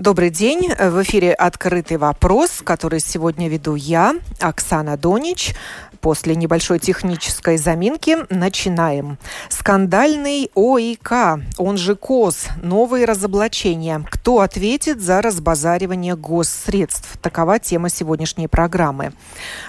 Добрый день. В эфире «Открытый вопрос», который сегодня веду я, Оксана Донич. После небольшой технической заминки начинаем. Скандальный ОИК, он же КОС, новые разоблачения. Кто ответит за разбазаривание госсредств? Такова тема сегодняшней программы.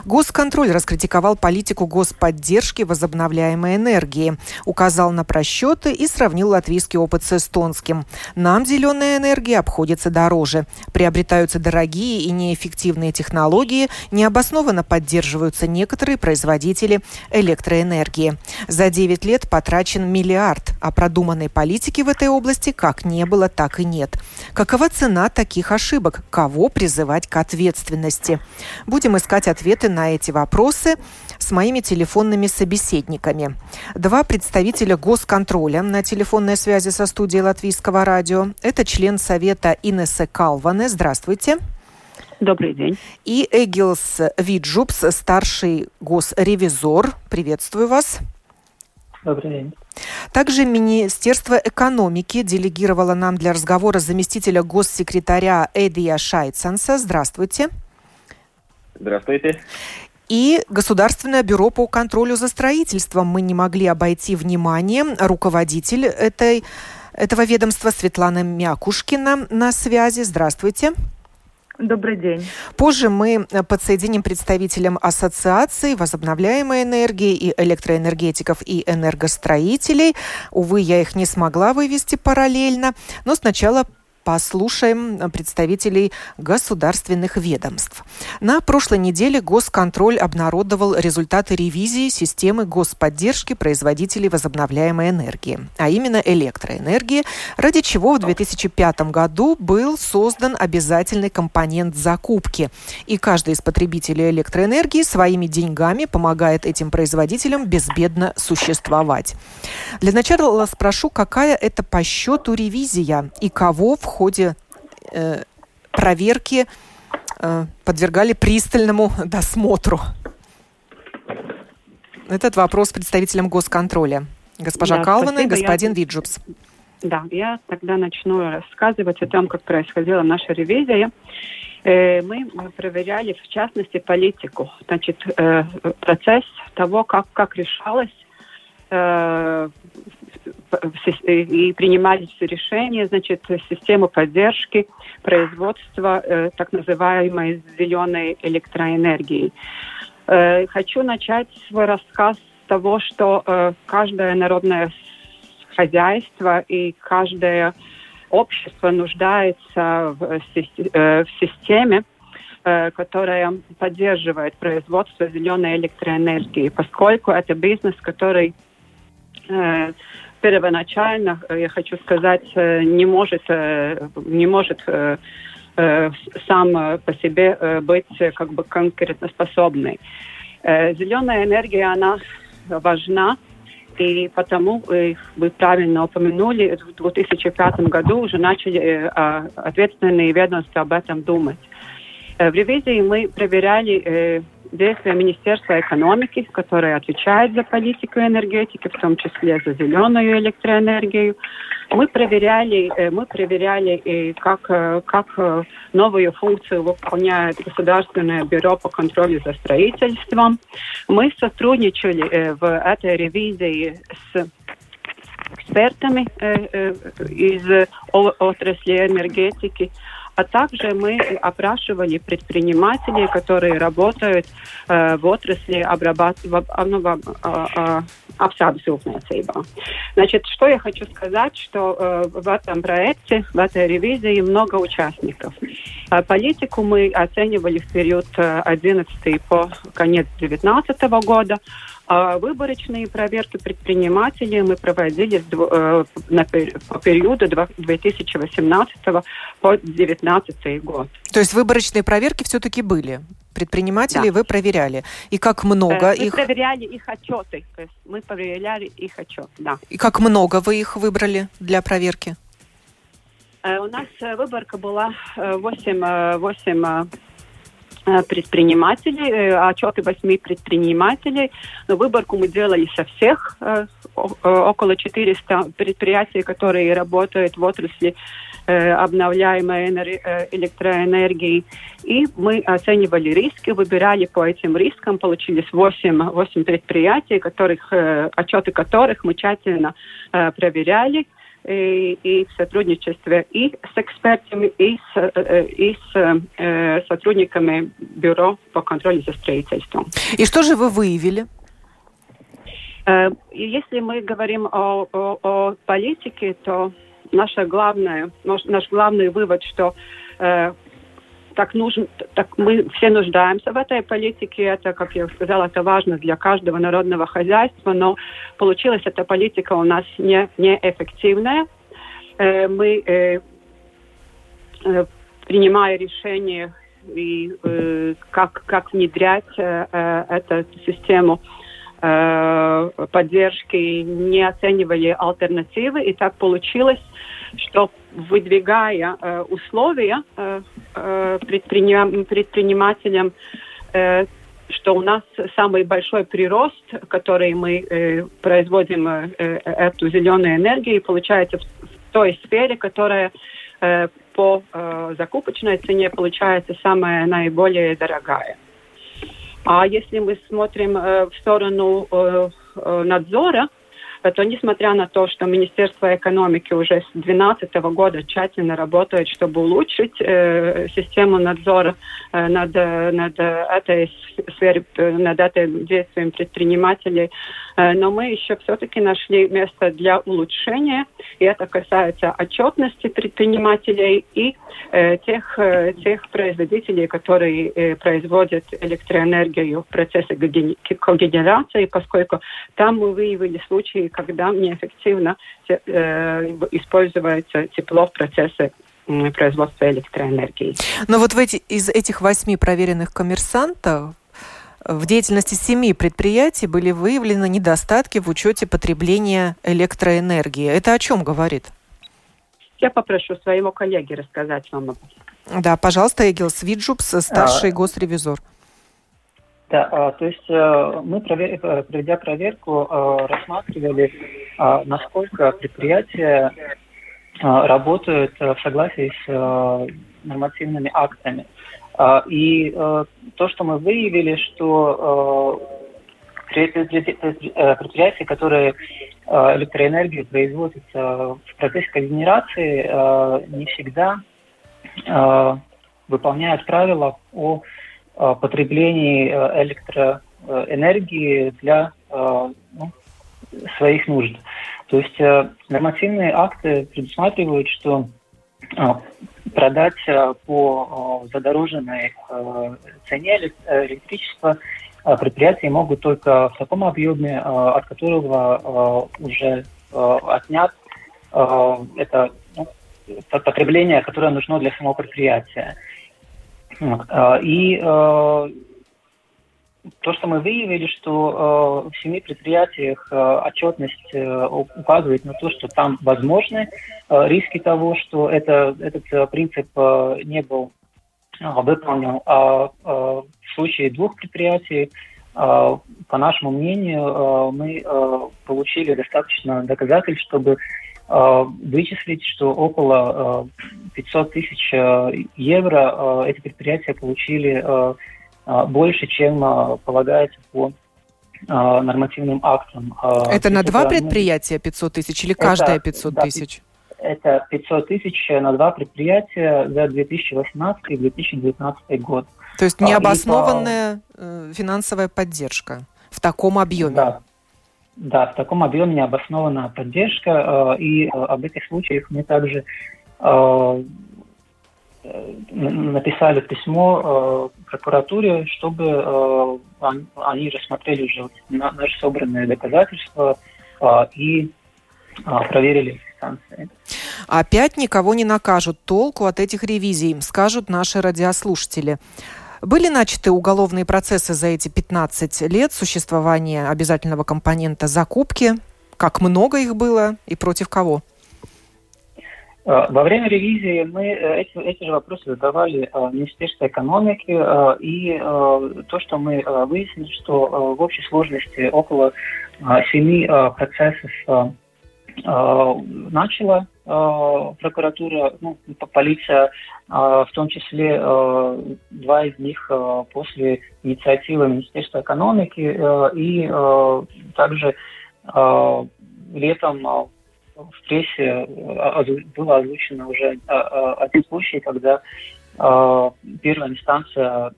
Госконтроль раскритиковал политику господдержки возобновляемой энергии, указал на просчеты и сравнил латвийский опыт с эстонским. Нам зеленая энергия обходится дороже. Приобретаются дорогие и неэффективные технологии, необоснованно поддерживаются некоторые производители электроэнергии. За 9 лет потрачен миллиард, а продуманной политики в этой области как не было, так и нет. Какова цена таких ошибок? Кого призывать к ответственности? Будем искать ответы на эти вопросы с моими телефонными собеседниками. Два представителя госконтроля на телефонной связи со студией Латвийского радио. Это член Совета Инесса Калване. Здравствуйте. Добрый день. И Эгилс Виджупс, старший госревизор. Приветствую вас. Добрый день. Также Министерство экономики делегировало нам для разговора заместителя госсекретаря Эдия Шайценса. Здравствуйте. Здравствуйте. И Государственное бюро по контролю за строительством мы не могли обойти вниманием. Руководитель этой, этого ведомства Светлана Мякушкина на связи. Здравствуйте. Добрый день. Позже мы подсоединим представителям Ассоциации возобновляемой энергии и электроэнергетиков и энергостроителей. Увы, я их не смогла вывести параллельно. Но сначала послушаем представителей государственных ведомств. На прошлой неделе Госконтроль обнародовал результаты ревизии системы господдержки производителей возобновляемой энергии, а именно электроэнергии, ради чего в 2005 году был создан обязательный компонент закупки. И каждый из потребителей электроэнергии своими деньгами помогает этим производителям безбедно существовать. Для начала спрошу, какая это по счету ревизия и кого в ходе э, проверки э, подвергали пристальному досмотру? Этот вопрос представителям госконтроля. Госпожа да, Калвана и господин я... Виджупс. Да, я тогда начну рассказывать о том, как происходила наша ревизия. Э, мы проверяли, в частности, политику, значит, э, процесс того, как, как решалось э, и принимались решения, значит, систему поддержки производства э, так называемой зеленой электроэнергии. Э, хочу начать свой рассказ с того, что э, каждое народное хозяйство и каждое общество нуждается в, э, системе, э, которая поддерживает производство зеленой электроэнергии, поскольку это бизнес, который э, первоначально, э, я хочу сказать, э, не может, э, не может сам по себе быть как бы конкурентоспособной. Зеленая энергия, она важна, и потому вы правильно упомянули, в 2005 году уже начали ответственные ведомства об этом думать. В ревизии мы проверяли действия Министерства экономики, которое отвечает за политику энергетики, в том числе за зеленую электроэнергию. Мы проверяли, э, мы проверяли, как, э, как э, новую функцию выполняет Государственное бюро по контролю за строительством. Мы сотрудничали в этой ревизии с экспертами из отрасли энергетики, а также мы опрашивали предпринимателей, которые работают э, в отрасли обрабатывания apsādes Значит, что я хочу сказать, что э, в этом проекте, в этой ревизии много участников. А политику мы оценивали в период 11 э, по конец 2019 года, а выборочные проверки предпринимателей мы проводили э, по периоду 2018 по 2019 год. То есть выборочные проверки все-таки были? предпринимателей да. вы проверяли. И как много мы их... Мы проверяли их отчеты. То есть мы проверяли их отчет, да. И как много вы их выбрали для проверки? У нас выборка была 8, 8 предпринимателей, отчеты 8 предпринимателей. Выборку мы делали со всех, около 400 предприятий, которые работают в отрасли Э, обновляемой э, электроэнергии. И мы оценивали риски, выбирали по этим рискам. Получились 8, 8 предприятий, которых, э, отчеты которых мы тщательно проверяли и, и в сотрудничестве и с экспертами, и с, и с э, сотрудниками Бюро по контролю за строительством. И что же вы выявили? Если мы говорим о, о, о политике, то наша главная, наш, наш главный вывод, что э, так нужен, так мы все нуждаемся в этой политике. Это, как я сказала, это важно для каждого народного хозяйства, но получилась эта политика у нас не, неэффективная. Э, мы, э, э, принимая решение и как, как внедрять эту систему, поддержки, не оценивали альтернативы, и так получилось, что выдвигая э, условия э, предпринимателям, что у нас самый большой прирост, который мы производим эту зеленую энергию, получается в, той сфере, которая по закупочной цене получается самая наиболее дорогая. А если мы смотрим э, в сторону э, э надзора, то несмотря на то, что Министерство экономики уже с 2012 года тщательно работает, чтобы улучшить э, систему надзора э, над, над этой сферой, над этим действием предпринимателей, э, но мы еще все-таки нашли место для улучшения, и это касается отчетности предпринимателей и э, тех, э, тех производителей, которые э, производят электроэнергию в процессе когенерации, поскольку там мы выявили случаи, когда неэффективно э, используется тепло в процессе производства электроэнергии. Но вот в эти, из этих восьми проверенных коммерсантов в деятельности семи предприятий были выявлены недостатки в учете потребления электроэнергии. Это о чем говорит? Я попрошу своего коллеги рассказать вам об этом. Да, пожалуйста, Эгил Свиджупс, старший а, госревизор. Да, а, то есть э, мы, провер... проведя проверку, э, рассматривали, а, насколько предприятия а, работают в согласии с э, нормативными актами. И то, что мы выявили, что предприятия, которые электроэнергию производят в процессе когенерации, не всегда выполняют правила о Э, потреблении э, электроэнергии для э, ну, своих нужд. То есть нормативные акты предусматривают, что продать по задороженной цене электричество предприятия могут только в таком объеме, от которого уже отнят это ну, потребление, которое нужно для самого предприятия. А, и а, то, что мы выявили, что э, в семи предприятиях э, отчетность э, указывает на то, что там возможны э, риски того, что это, этот э, принцип э, не был э, выполнен. А э, в случае двух предприятий, э, по нашему мнению, э, мы э, получили достаточно доказательств, чтобы Э, вычислить, что около 500 э, тысяч э, евро эти предприятия получили больше, чем полагается по нормативным актам. Это на два предприятия 500 тысяч или каждое 500 тысяч? Это 500 тысяч на два предприятия за 2018 и 2019 год. То есть необоснованная и, финансовая поддержка в таком объеме? Да, да, в таком объеме необоснованная поддержка, э, и э, об этих случаях мы также э, написали письмо прокуратуре, чтобы они рассмотрели уже наши собранные доказательства и проверили станции. Опять никого не накажут. Толку от этих ревизий, скажут наши радиослушатели. Были начаты уголовные процессы за эти 15 лет существования обязательного компонента закупки? Как много их было и против кого? Во время ревизии мы эти, эти же вопросы задавали Министерству экономики, и то, что мы выяснили, что в общей сложности около семи процессов начала прокуратура, ну, полиция, в том числе два из них после инициативы Министерства экономики, и также летом в прессе было озвучено уже один случай, когда первая инстанция,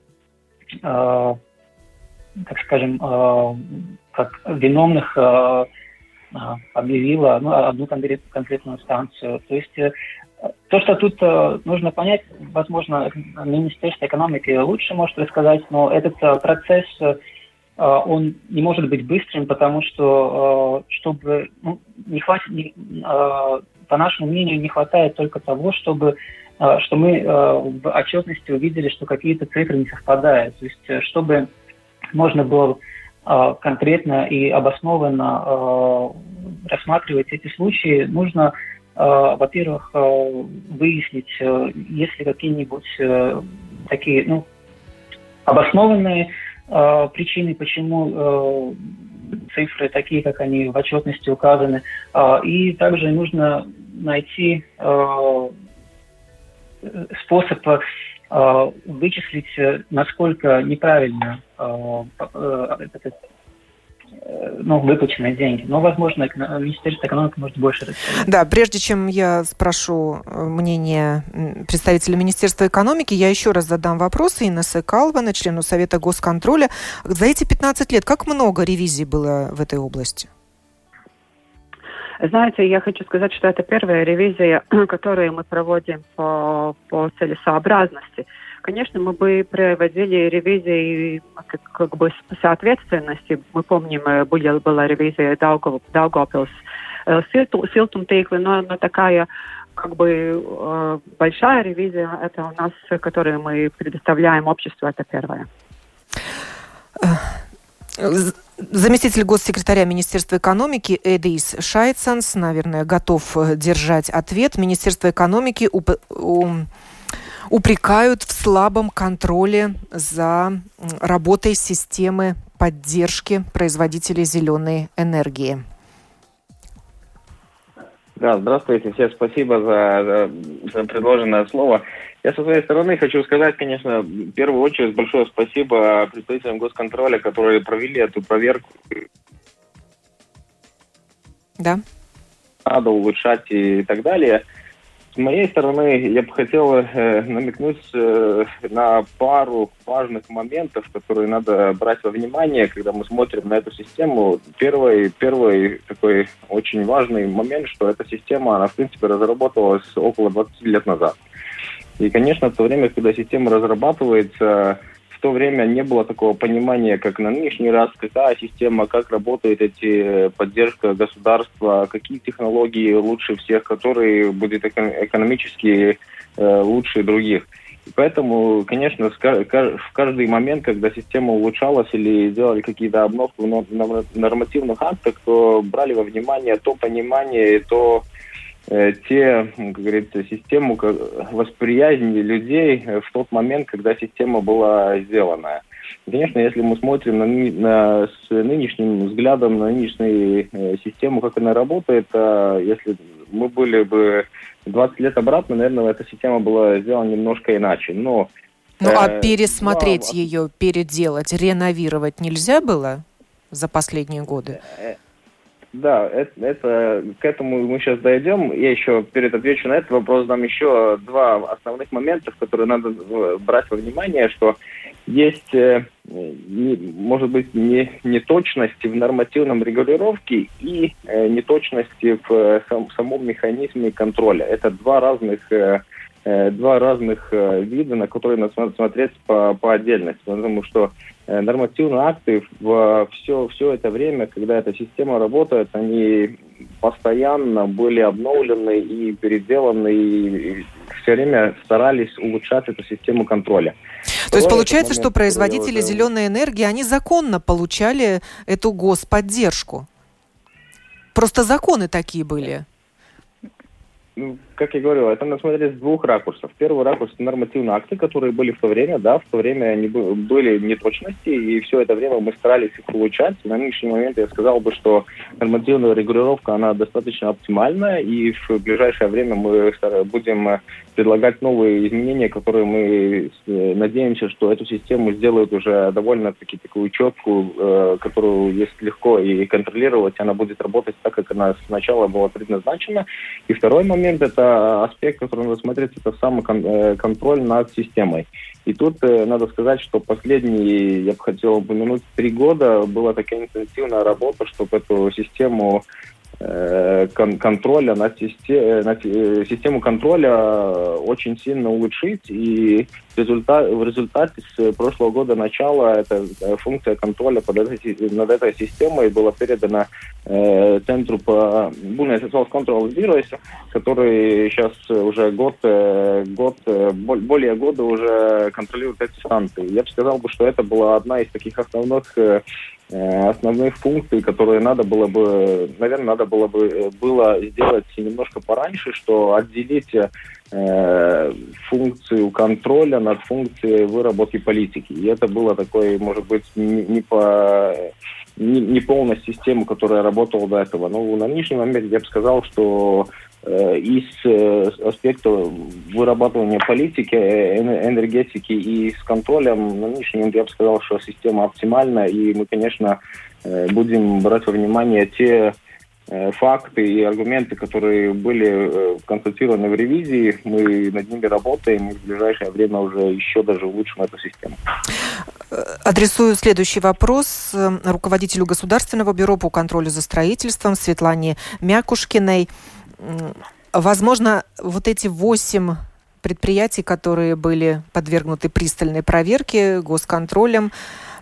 так скажем, как виновных объявила ну, одну конкретную станцию. То есть э, то, что тут э, нужно понять, возможно, Министерство экономики лучше может рассказать, но этот э, процесс, он не может быть быстрым, потому что, чтобы, ну, не хватит, не, по нашему мнению, не хватает только того, чтобы что мы в отчетности увидели, что какие-то цифры не совпадают. То есть, чтобы можно было а, конкретно и обоснованно а, рассматривать эти случаи, нужно, а, во-первых, выяснить, есть ли какие-нибудь такие ну, обоснованные причины, почему цифры такие, как они в отчетности указаны. И также нужно найти способ Э, вычислить, э, насколько неправильно э, ну, выплаченные деньги. Но, возможно, Министерство экономики может больше рассказать. Да, прежде чем я спрошу мнение представителя Министерства экономики, я еще раз задам вопрос Инессы Калвана, члену Совета госконтроля. За эти 15 лет как много ревизий было в этой области? Знаете, я хочу сказать, что это первая ревизия, которую мы проводим по, по целесообразности. Конечно, мы бы проводили ревизии как, как бы соответственности. Мы помним, э, была, была ревизия Даугав, Даугавпилс э, Силтум Тейквы, но, но такая как бы э, большая ревизия, это у нас, которую мы предоставляем обществу, это первая. Заместитель госсекретаря Министерства экономики Эдис Шайцанс, наверное, готов держать ответ. Министерство экономики уп- упрекают в слабом контроле за работой системы поддержки производителей зеленой энергии. Да, здравствуйте, всем спасибо за, за, за предложенное слово. Я со своей стороны хочу сказать, конечно, в первую очередь большое спасибо представителям госконтроля, которые провели эту проверку. Да. Надо улучшать и так далее. С моей стороны, я бы хотел э, намекнуть э, на пару важных моментов, которые надо брать во внимание, когда мы смотрим на эту систему. Первый, первый такой очень важный момент, что эта система, она, в принципе, разработалась около 20 лет назад. И, конечно, в то время, когда система разрабатывается, то время не было такого понимания, как на нынешний раз, какая система, как работает эти поддержка государства, какие технологии лучше всех, которые будут экономически э, лучше других. И поэтому, конечно, в каждый момент, когда система улучшалась или делали какие-то обновки в нормативных актах, то брали во внимание то понимание и то Э, те, как говорится, систему восприятия людей э, в тот момент, когда система была сделана. Конечно, если мы смотрим на, на, с нынешним взглядом на нынешнюю э, систему, как она работает, а если мы были бы 20 лет обратно, наверное, эта система была сделана немножко иначе. Но, ну а э, пересмотреть но... ее, переделать, реновировать нельзя было за последние годы? Да, это, это, к этому мы сейчас дойдем. Я еще перед отвечу на этот вопрос дам еще два основных момента, которые надо э, брать во внимание, что есть, э, может быть, не, неточности в нормативном регулировке и э, неточности в сам, самом механизме контроля. Это два разных два разных вида, на которые надо смотреть по, по отдельности. Потому что нормативные акты в все, все это время, когда эта система работает, они постоянно были обновлены и переделаны, и все время старались улучшать эту систему контроля. То есть получается, что производители уже... зеленой энергии, они законно получали эту господдержку? Просто законы такие были. Как я говорил, это надо смотреть с двух ракурсов. Первый ракурс – нормативные акты, которые были в то время, да, в то время они были неточности, и все это время мы старались их улучшать. На нынешний момент я сказал бы, что нормативная регулировка, она достаточно оптимальна, и в ближайшее время мы будем предлагать новые изменения, которые мы э, надеемся, что эту систему сделают уже довольно-таки такую четкую, э, которую есть легко и контролировать, она будет работать так, как она сначала была предназначена. И второй момент – это аспект, который надо смотреть, это самый э, над системой. И тут э, надо сказать, что последние, я бы хотел упомянуть, три года была такая интенсивная работа, чтобы эту систему Э, кон контроля на, систе на систему контроля очень сильно улучшить. И результат, в результате с прошлого года начала эта э, функция контроля под этой, над этой системой была передана э, Центру по Business Health Control Bureau, который сейчас уже год, э, год, более года уже контролирует эти станции. Я бы сказал, что это была одна из таких основных Э, основных функций, которые надо было бы, наверное, надо было бы э, было сделать немножко пораньше, что отделить э, функцию контроля над функцией выработки политики. И это было такое, может быть, не, не по не, не полная система, которая работала до этого. Но на нынешний момент я бы сказал, что Э, из э, аспекта вырабатывания политики, э, энергетики и с контролем, на нынешний момент я бы сказал, что система оптимальна, и мы, конечно, будем брать во внимание те факты и аргументы, которые были констатированы в ревизии. Мы над ними работаем, и в ближайшее время уже еще даже улучшим эту систему. Адресую следующий вопрос руководителю Государственного бюро по контролю за строительством Светлане Мякушкиной. Возможно, вот эти восемь предприятий, которые были подвергнуты пристальной проверке госконтролем,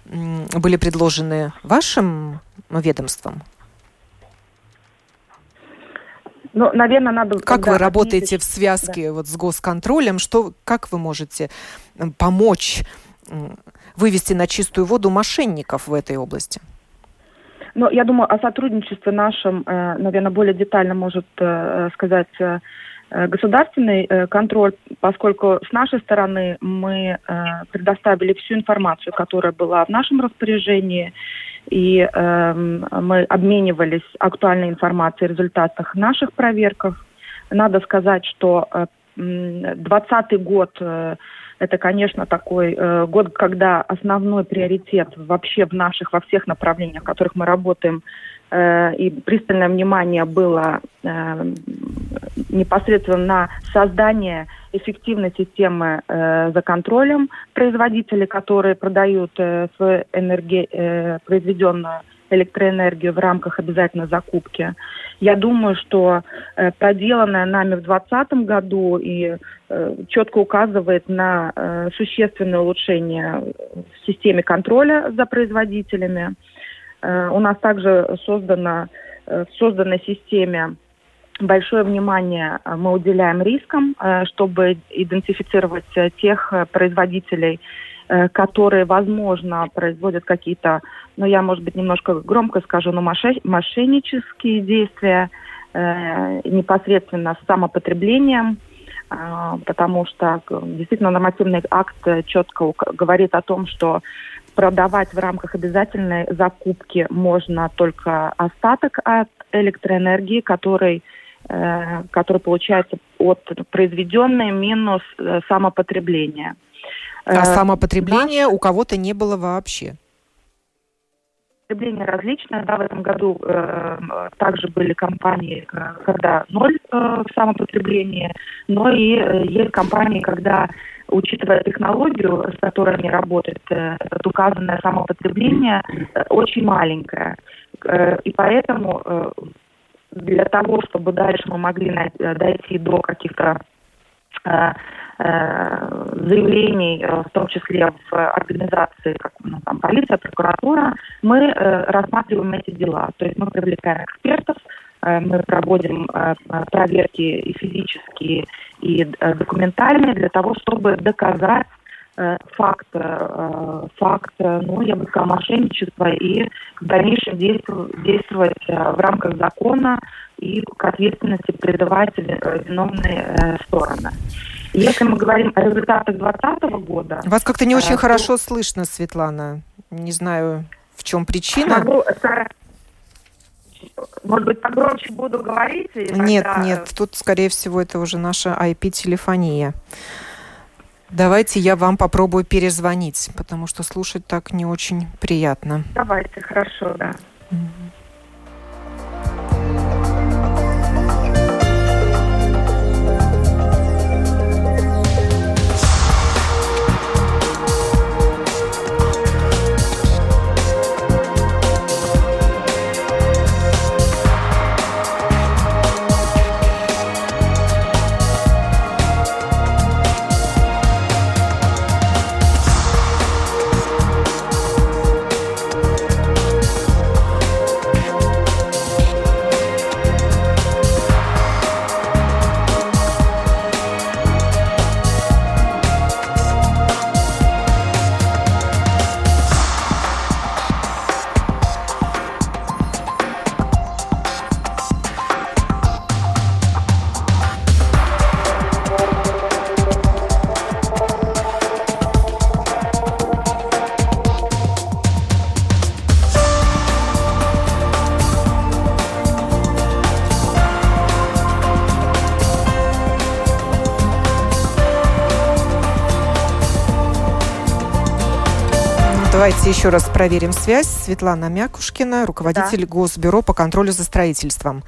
были предложены вашим ведомством? Ну, наверное, надо... Как вы работаете отметить... в связке да. вот с госконтролем? Что, как вы можете помочь вывести на чистую воду мошенников в этой области? Но я думаю, о сотрудничестве нашем, э, наверное, более детально может э, сказать э, государственный контроль, поскольку с нашей стороны мы предоставили всю информацию, которая была в нашем распоряжении, и эм, мы обменивались актуальной информацией о результатах наших проверках. Надо сказать, что 2020 год это, конечно, такой э, год, когда основной приоритет вообще в наших, во всех направлениях, в которых мы работаем, э, и пристальное внимание было э, непосредственно на создание эффективной системы э, за контролем производителей, которые продают э, свою энерги, э, произведенную электроэнергию в рамках обязательной закупки. Я думаю, что э, проделанное нами в 2020 году и э, четко указывает на э, существенное улучшение в системе контроля за производителями. У нас также создано э, в созданной системе большое внимание мы уделяем рискам, чтобы идентифицировать тех производителей, которые, возможно, производят какие-то, ну, я, может быть, немножко громко скажу, но мошеннические действия э, непосредственно с самопотреблением, э, потому что действительно нормативный акт четко говорит о том, что продавать в рамках обязательной закупки можно только остаток от электроэнергии, который, э, который получается от произведенной минус э, самопотребления. А э, самопотребления да. у кого-то не было вообще? Потребление различное. Да, в этом году э, также были компании, когда ноль э, самопотребления, но и э, есть компании, когда учитывая технологию, с которой они работают, э, указанное самопотребление э, очень маленькое. Э, и поэтому э, для того, чтобы дальше мы могли найти, дойти до каких-то э, Э, заявлений, э, в том числе в организации, как ну, там, полиция, прокуратура, мы э, рассматриваем эти дела. То есть мы привлекаем экспертов, мы проводим проверки и физические, и документальные для того, чтобы доказать факт, факт, ну, я бы сказала, мошенничества и в дальнейшем действовать, действовать в рамках закона и к ответственности призывать виновные стороны. Если мы говорим о результатах 2020 года... Вас как-то не очень то... хорошо слышно, Светлана. Не знаю, в чем причина. Могу может быть, погромче буду говорить? Нет, тогда... нет, тут, скорее всего, это уже наша IP-телефония. Давайте я вам попробую перезвонить, потому что слушать так не очень приятно. Давайте, хорошо, да. Давайте еще раз проверим связь. Светлана Мякушкина, руководитель да. Госбюро по контролю за строительством.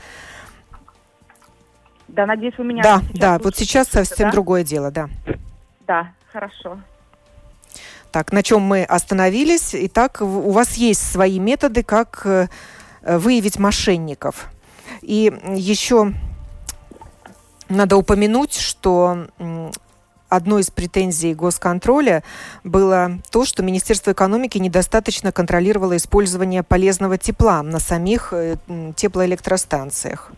Да, надеюсь, вы меня Да, да, вот сейчас совсем да? другое дело, да. Да, хорошо. Так, на чем мы остановились? Итак, у вас есть свои методы, как э, выявить мошенников. И еще надо упомянуть, что одной из претензий госконтроля было то, что Министерство экономики недостаточно контролировало использование полезного тепла на самих э, теплоэлектростанциях.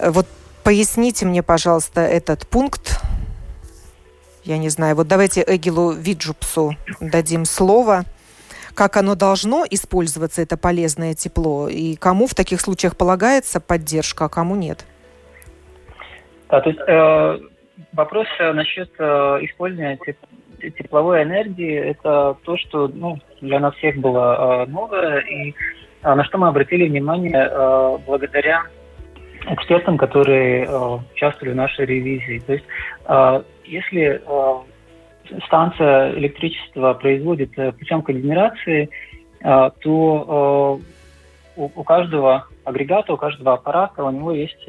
Вот поясните мне, пожалуйста, этот пункт. Я не знаю. Вот давайте Эгилу Виджупсу дадим слово как оно должно использоваться, это полезное тепло, и кому в таких случаях полагается поддержка, а кому нет? Да, то есть э, вопрос э, насчет э, использования тепловой энергии – это то, что ну, для нас всех было э, новое, и на что мы обратили внимание благодаря экспертам, которые участвовали в нашей ревизии. То есть, если станция электричества производит путем когенерации, то у каждого агрегата, у каждого аппарата у него есть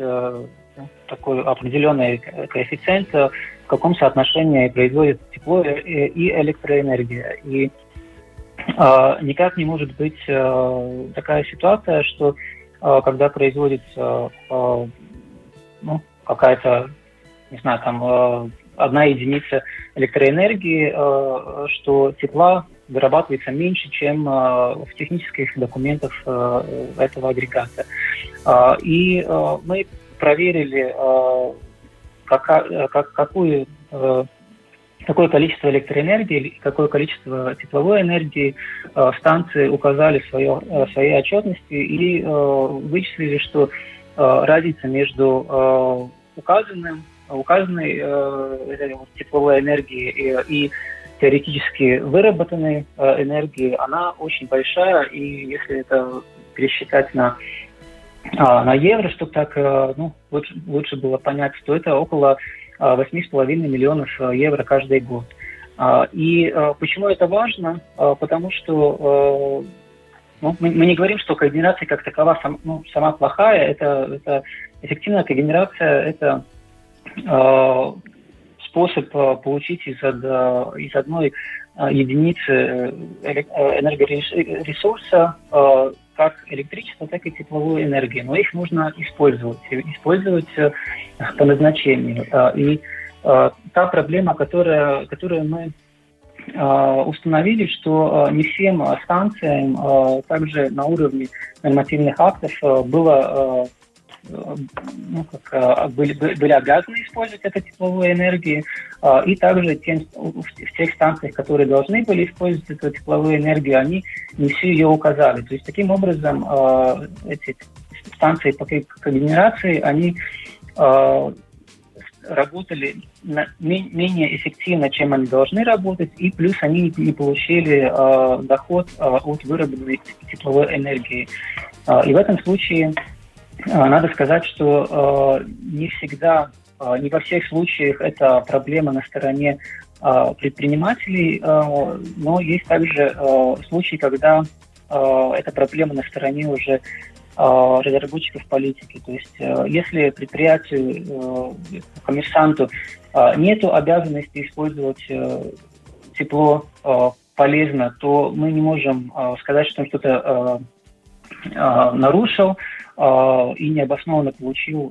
такой определенный коэффициент, в каком соотношении производит тепло и электроэнергия. И э, никак не может быть э, такая ситуация, что э, когда производится э, ну, какая-то, не знаю, там э, одна единица электроэнергии, э, что тепла вырабатывается меньше, чем э, в технических документах э, этого агрегата. Э, и э, мы проверили, э, какая, как, какую, э, какое количество электроэнергии, какое количество тепловой энергии э, станции указали в свое, своей отчетности и вычислили, что разница между указанным, указанной тепловой энергией и, и теоретически выработанной энергией, она очень большая, и если это пересчитать на а, на евро, чтобы так э, ну, лучше, лучше было понять, что это около 8,5 а, миллионов э, евро каждый год. А, и почему это важно? Потому что ну, мы, не говорим, что когенерация как такова сам, ну, сама плохая. Это, это эффективная когенерация – это э, способ получить из, из одной единицы энергоресурса как электричество, так и тепловую энергию. Но их нужно использовать, использовать э, по назначению. Э, и э, та проблема, которая, которую мы установили, что не всем станциям также на уровне нормативных актов было ну, как, были, были обязаны использовать эту тепловую энергию, и также тем, в тех станциях, которые должны были использовать эту тепловую энергию, они не всю ее указали. То есть таким образом эти станции по когенерации, они работали на, менее эффективно, чем они должны работать, и плюс они не получили э, доход э, от выработанной тепловой энергии. Э, и в этом случае э, надо сказать, что э, не всегда, э, не во всех случаях это проблема на стороне предпринимателей, но есть также случаи, когда эта проблема на стороне уже разработчиков политики. То есть если предприятию, коммерсанту нет обязанности использовать тепло полезно, то мы не можем сказать, что он что-то нарушил и необоснованно получил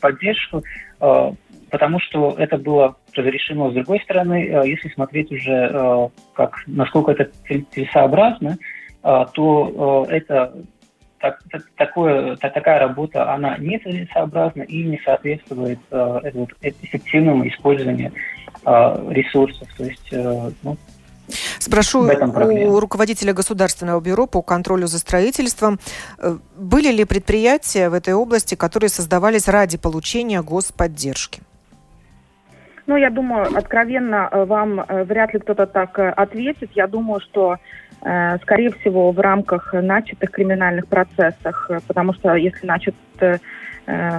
поддержку, потому что это было разрешено. С другой стороны, если смотреть уже, как, насколько это целесообразно, то это так, так, такое, так, такая работа, она нецелесообразна и не соответствует э, эффективному использованию э, ресурсов. То есть, э, ну, Спрошу у руководителя Государственного бюро по контролю за строительством, э, были ли предприятия в этой области, которые создавались ради получения господдержки? Ну, я думаю, откровенно э, вам э, вряд ли кто-то так ответит. Я думаю, что скорее всего, в рамках начатых криминальных процессах, потому что если начат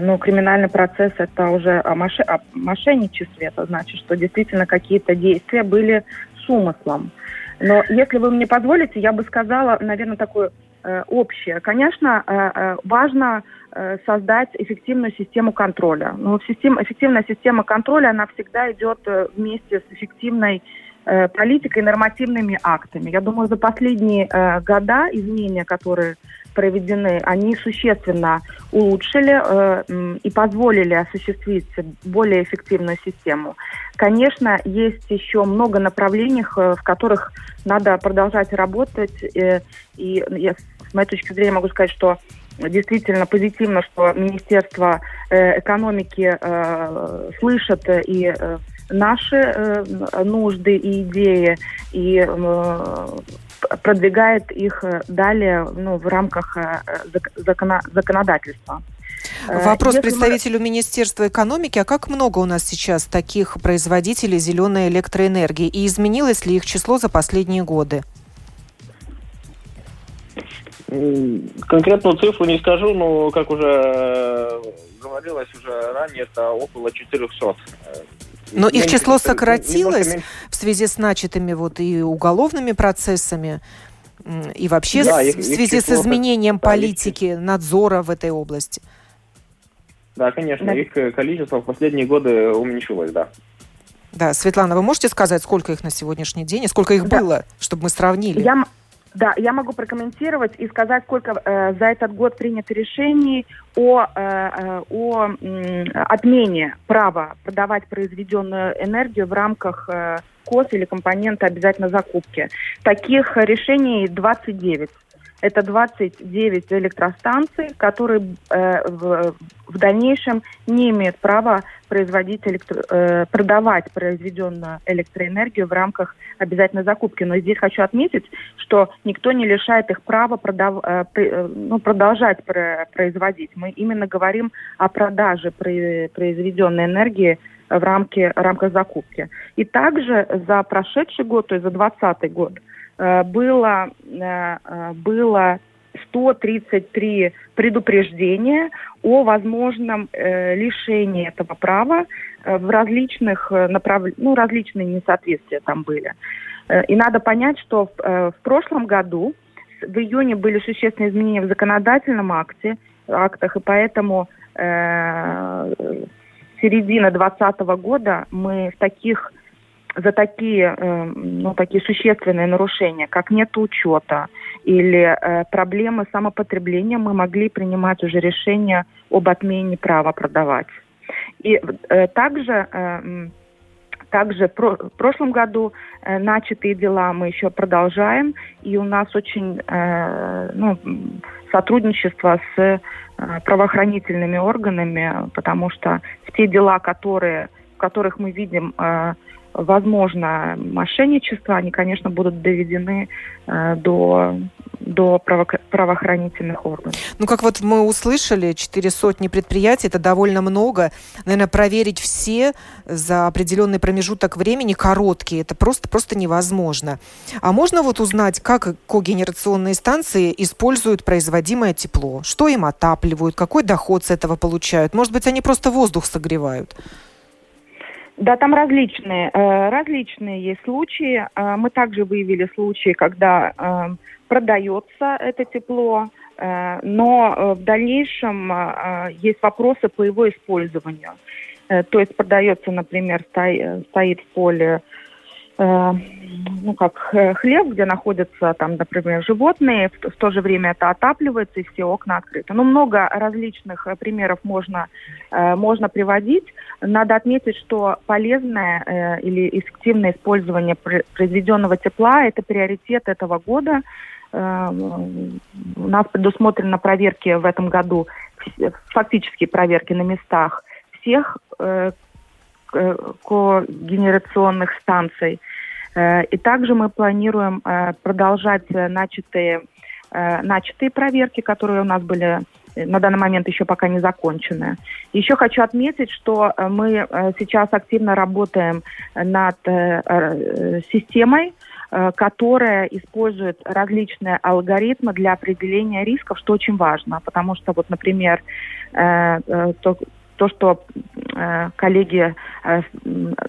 ну, криминальный процесс это уже о мошенничестве, это значит, что действительно какие-то действия были с умыслом. Но если вы мне позволите, я бы сказала, наверное, такое э, общее. Конечно, э, важно э, создать эффективную систему контроля. Но система, эффективная система контроля, она всегда идет вместе с эффективной Э, политикой, нормативными актами. Я думаю, за последние э, года изменения, которые проведены, они существенно улучшили э, и позволили осуществить более эффективную систему. Конечно, есть еще много направлений, э, в которых надо продолжать работать. Э, и я, с моей точки зрения могу сказать, что действительно позитивно, что Министерство э, экономики э, слышит и э, наши э, нужды и идеи и э, продвигает их далее ну, в рамках э, закона, законодательства. Вопрос Если представителю мы... Министерства экономики. А как много у нас сейчас таких производителей зеленой электроэнергии? И изменилось ли их число за последние годы? Конкретную цифру не скажу, но, как уже говорилось уже ранее, это около 400 но их число сократилось в связи с начатыми вот и уголовными процессами, и вообще да, их, в связи их с изменением политики, надзора в этой области. Да, конечно, да. их количество в последние годы уменьшилось, да. Да, Светлана, вы можете сказать, сколько их на сегодняшний день и сколько их да. было, чтобы мы сравнили? Я, да, я могу прокомментировать и сказать, сколько э, за этот год принято решений о, э, э о э, отмене права продавать произведенную энергию в рамках э, КОС или компонента обязательно закупки. Таких решений 29. Это 29 электростанций, которые э, в, в дальнейшем не имеют права производить электро, э, продавать произведенную электроэнергию в рамках обязательной закупки. Но здесь хочу отметить, что никто не лишает их права продав, э, э ну, продолжать про, производить. Мы именно говорим о продаже произведенной энергии в, рамке, в рамках закупки. И также за прошедший год, то есть за 2020 год, было, э, э, было 133 предупреждения о возможном лишении этого права в различных направлениях, ну, различные несоответствия там были. И надо понять, что в, в прошлом году, в июне были существенные изменения в законодательном акте, актах, и поэтому э, середина 2020 года мы в таких за такие, э, ну, такие существенные нарушения, как нет учета или э, проблемы самопотребления, мы могли принимать уже решение об отмене права продавать. И э, также Также в прошлом году начатые дела мы еще продолжаем, и у нас очень ну, сотрудничество с правоохранительными органами, потому что те дела, которые, в которых мы видим возможно мошенничество, они, конечно, будут доведены э, до до право правоохранительных органов. Ну, как вот мы услышали, четыре сотни предприятий, это довольно много. Наверное, проверить все за определенный промежуток времени, короткий, это просто, просто невозможно. А можно вот узнать, как когенерационные станции используют производимое тепло? Что им отапливают? Какой доход с этого получают? Может быть, они просто воздух согревают? Да, там различные, э, различные есть случаи. Э, мы также выявили случаи, когда э, продается это тепло, но в дальнейшем есть вопросы по его использованию. То есть продается, например, стоит в поле Э, ну, как э, хлеб, где находятся там, например, животные, в, то же время это отапливается и все окна открыты. Ну, много различных э, примеров можно, можно приводить. Надо отметить, что полезное или эффективное использование произведенного тепла – это приоритет этого года. У нас предусмотрено проверки в этом году, фактически проверки на местах всех когенерационных станций. Э, и также мы планируем э, продолжать э, начатые, начатые проверки, которые у нас были на данный момент еще пока не закончены. Еще хочу отметить, что мы сейчас активно работаем над системой, которая использует различные алгоритмы для определения рисков, что очень важно, потому что вот, например, то, то, что э, коллеги э,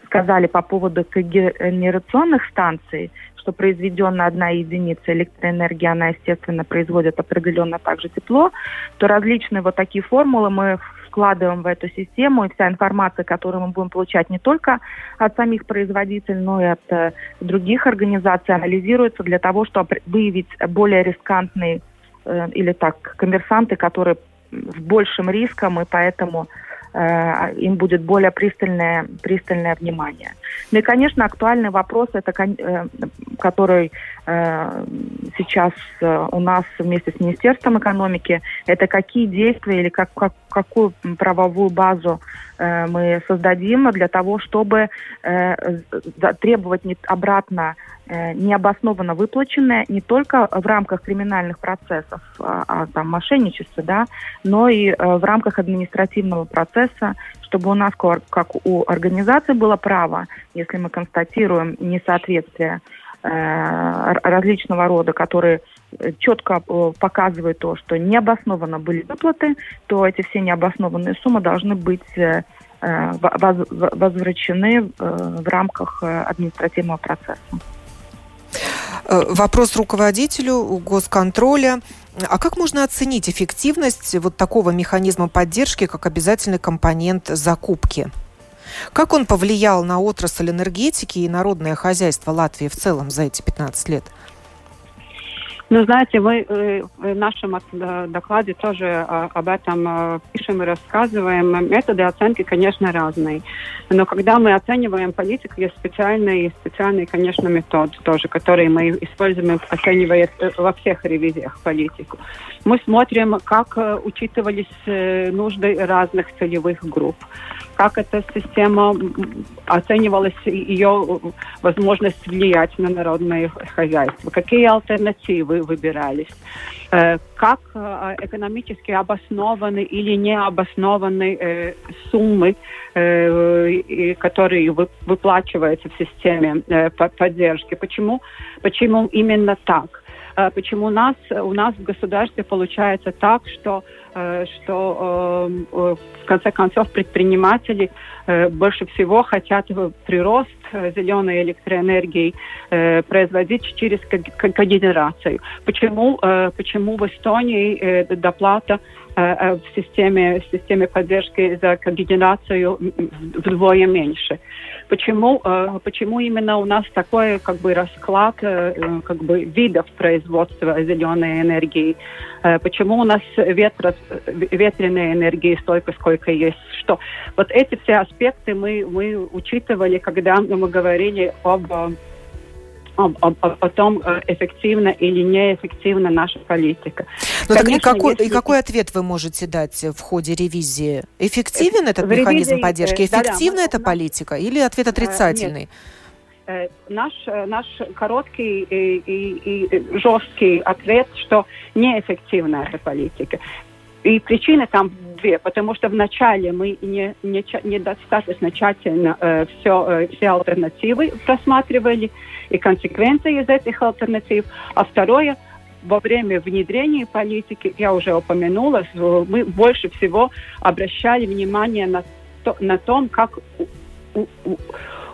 сказали по поводу когенерационных станций, что произведенная одна единица электроэнергии, она, естественно, производит определенно также тепло, то различные вот такие формулы мы вкладываем в эту систему, и вся информация, которую мы будем получать не только от самих производителей, но и от э, других организаций, анализируется для того, чтобы выявить более рискантные э, или так коммерсанты, которые с большим риском, и поэтому Э, им будет более пристальное, пристальное внимание. Ну и, конечно, актуальный вопрос, это, э, который э, сейчас у нас вместе с Министерством экономики, это какие действия или как, как, какую правовую базу мы создадим для того, чтобы требовать обратно необоснованно выплаченное не только в рамках криминальных процессов, а, а там мошенничества, да, но и в рамках административного процесса чтобы у нас, как у организации, было право, если мы констатируем несоответствие э, различного рода, которые четко э, показывают то, что необоснованно были выплаты, то эти все необоснованные суммы должны быть э, возвращены в рамках административного процесса. Вопрос руководителю госконтроля. А как можно оценить эффективность вот такого механизма поддержки, как обязательный компонент закупки? Как он повлиял на отрасль энергетики и народное хозяйство Латвии в целом за эти 15 лет? Ну, знаете, мы э, в нашем э, докладе тоже э, об этом пишем и рассказываем. Методы оценки, конечно, разные. Но когда мы оцениваем политику, есть специальный, специальный, конечно, метод тоже, который мы используем, оценивая во всех ревизиях политику. Мы смотрим, как учитывались нужды разных целевых групп как эта система оценивалась, ее возможность влиять на народное хозяйство, какие альтернативы выбирались, э, как э, экономически обоснованы или не обоснованы э, суммы, которые выплачиваются в системе поддержки. Почему, почему именно так? Почему у нас, у нас в государстве получается так, что Э, что э, в конце концов предприниматели э, больше всего хотят прирост зеленой электроэнергии производить через когенерацию. Почему, почему в Эстонии доплата в системе, в системе поддержки за когенерацию вдвое меньше? Почему, почему именно у нас такой как бы расклад как бы видов производства зеленой энергии? Почему у нас ветро ветреной энергии столько, сколько есть. Что вот эти все аспекты мы, мы учитывали, когда мы говорили об о, о, о том, эффективна или неэффективна наша политика. Ну так и какой, если... и какой ответ вы можете дать в ходе ревизии? Эффективен этот в механизм ревизии, поддержки? Эффективна да, да, эта мы, политика или ответ отрицательный? Нет. Наш, наш короткий и, и, и жесткий ответ, что неэффективна эта политика. И причины там две, потому что вначале мы не, не, недостаточно тщательно э, все, э, все альтернативы просматривали и консеквенции из этих альтернатив. А второе, во время внедрения политики, я уже упомянула, мы больше всего обращали внимание на, то, на том, как у, у,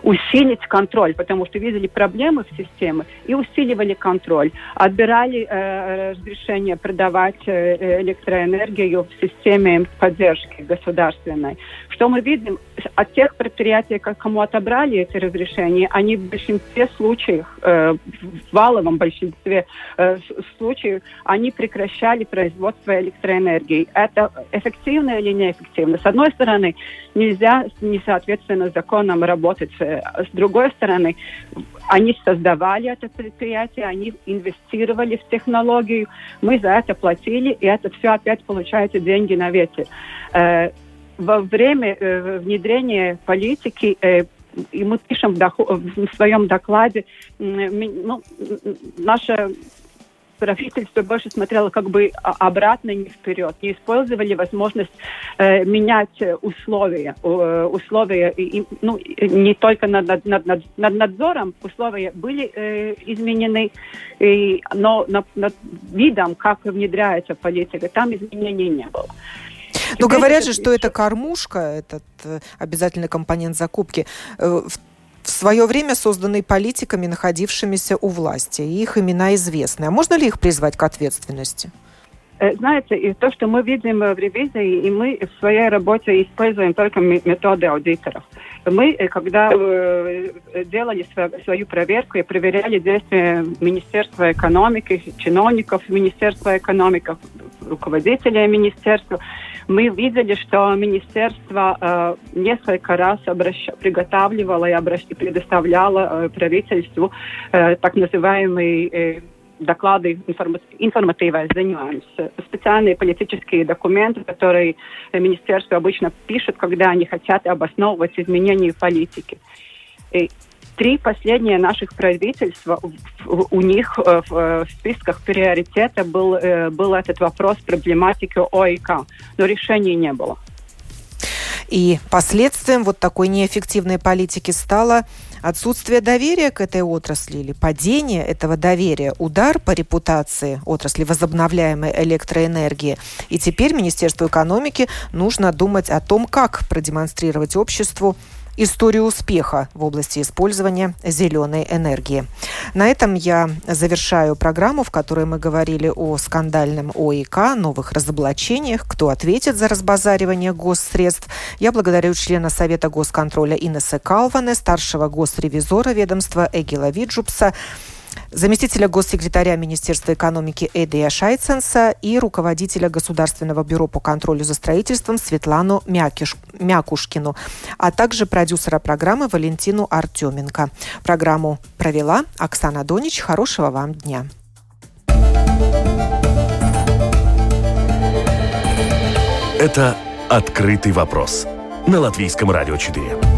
усилить контроль, потому что видели проблемы в системе и усиливали контроль. Отбирали э, разрешение продавать э, электроэнергию в системе поддержки государственной. Что мы видим? От тех предприятий, кому отобрали эти разрешения, они в большинстве случаев, э, в валовом большинстве э, случаев, они прекращали производство электроэнергии. Это эффективно или неэффективно? С одной стороны, нельзя несоответственно законам работать э, с другой стороны, они создавали это предприятие, они инвестировали в технологию, мы за это платили, и это все опять получается деньги на ветер. Э, во время э, внедрения политики э, и мы пишем в своем докладе, ну, наша правительство больше смотрело как бы обратно, не вперед, не использовали возможность э, менять условия, э, условия, и, ну, не только над, над, над, над надзором, условия были э, изменены, и, но над, над видом, как внедряется политика, там изменений не было. Но говорят же, что это кормушка, этот э, обязательный компонент закупки, э, в в свое время созданы политиками, находившимися у власти. Их имена известны. А можно ли их призвать к ответственности? Э, знаете, и то, что мы видим в ревизии, и мы в своей работе используем только методы аудиторов. Мы, э, когда э, делали свою проверку и проверяли действия Министерства экономики, чиновников Министерства экономики, руководителей министерства, мы видели, что министерство э, несколько раз обращ... приготавливало и, обращ... предоставляло э, правительству э, так называемые э, доклады, информативное занимаемся. Специальные политические документы, которые министерство обычно пишет, когда они хотят обосновывать изменения политики. И три последние наших правительства, у них э, в списках приоритета был, э, был этот вопрос проблематики ОИК, но решений не было. И последствием вот такой неэффективной политики стало отсутствие доверия к этой отрасли или падение этого доверия, удар по репутации отрасли возобновляемой электроэнергии. И теперь Министерству экономики нужно думать о том, как продемонстрировать обществу историю успеха в области использования зеленой энергии. На этом я завершаю программу, в которой мы говорили о скандальном ОИК, новых разоблачениях, кто ответит за разбазаривание госсредств. Я благодарю члена Совета госконтроля Инессы Калваны, старшего госревизора ведомства Эгила Виджупса, заместителя госсекретаря Министерства экономики Эдия Шайценса и руководителя Государственного бюро по контролю за строительством Светлану Мякиш, Мякушкину, а также продюсера программы Валентину Артеменко. Программу провела Оксана Донич. Хорошего вам дня. Это «Открытый вопрос» на Латвийском радио 4.